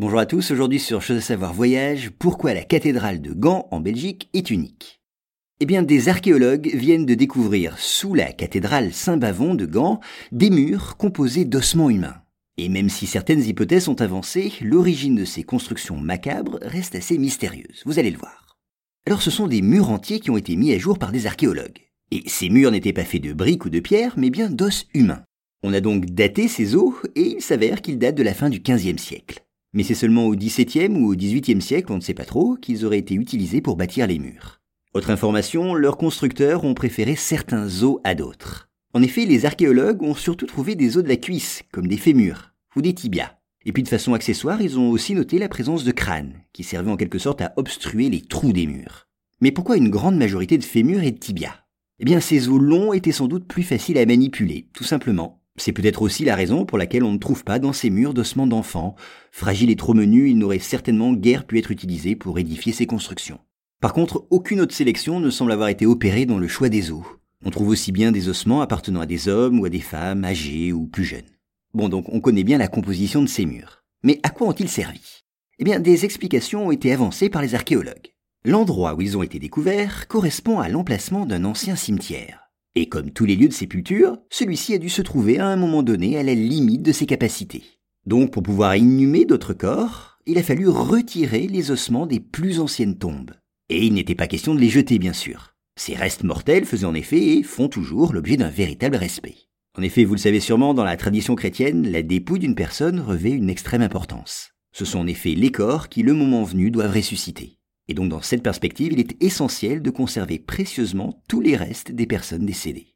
Bonjour à tous, aujourd'hui sur Chose à savoir voyage, pourquoi la cathédrale de Gand en Belgique est unique Eh bien, des archéologues viennent de découvrir sous la cathédrale Saint-Bavon de Gand des murs composés d'ossements humains. Et même si certaines hypothèses sont avancées, l'origine de ces constructions macabres reste assez mystérieuse, vous allez le voir. Alors ce sont des murs entiers qui ont été mis à jour par des archéologues. Et ces murs n'étaient pas faits de briques ou de pierres, mais bien d'os humains. On a donc daté ces os, et il s'avère qu'ils datent de la fin du XVe siècle. Mais c'est seulement au XVIIe ou au XVIIIe siècle, on ne sait pas trop, qu'ils auraient été utilisés pour bâtir les murs. Autre information, leurs constructeurs ont préféré certains os à d'autres. En effet, les archéologues ont surtout trouvé des os de la cuisse, comme des fémurs, ou des tibias. Et puis de façon accessoire, ils ont aussi noté la présence de crânes, qui servaient en quelque sorte à obstruer les trous des murs. Mais pourquoi une grande majorité de fémurs et de tibias? Eh bien, ces os longs étaient sans doute plus faciles à manipuler, tout simplement, c'est peut-être aussi la raison pour laquelle on ne trouve pas dans ces murs d'ossements d'enfants. Fragiles et trop menus, ils n'auraient certainement guère pu être utilisés pour édifier ces constructions. Par contre, aucune autre sélection ne semble avoir été opérée dans le choix des os. On trouve aussi bien des ossements appartenant à des hommes ou à des femmes âgées ou plus jeunes. Bon, donc on connaît bien la composition de ces murs. Mais à quoi ont-ils servi? Eh bien, des explications ont été avancées par les archéologues. L'endroit où ils ont été découverts correspond à l'emplacement d'un ancien cimetière. Et comme tous les lieux de sépulture, celui-ci a dû se trouver à un moment donné à la limite de ses capacités. Donc pour pouvoir inhumer d'autres corps, il a fallu retirer les ossements des plus anciennes tombes. Et il n'était pas question de les jeter bien sûr. Ces restes mortels faisaient en effet et font toujours l'objet d'un véritable respect. En effet, vous le savez sûrement, dans la tradition chrétienne, la dépouille d'une personne revêt une extrême importance. Ce sont en effet les corps qui, le moment venu, doivent ressusciter. Et donc dans cette perspective, il est essentiel de conserver précieusement tous les restes des personnes décédées.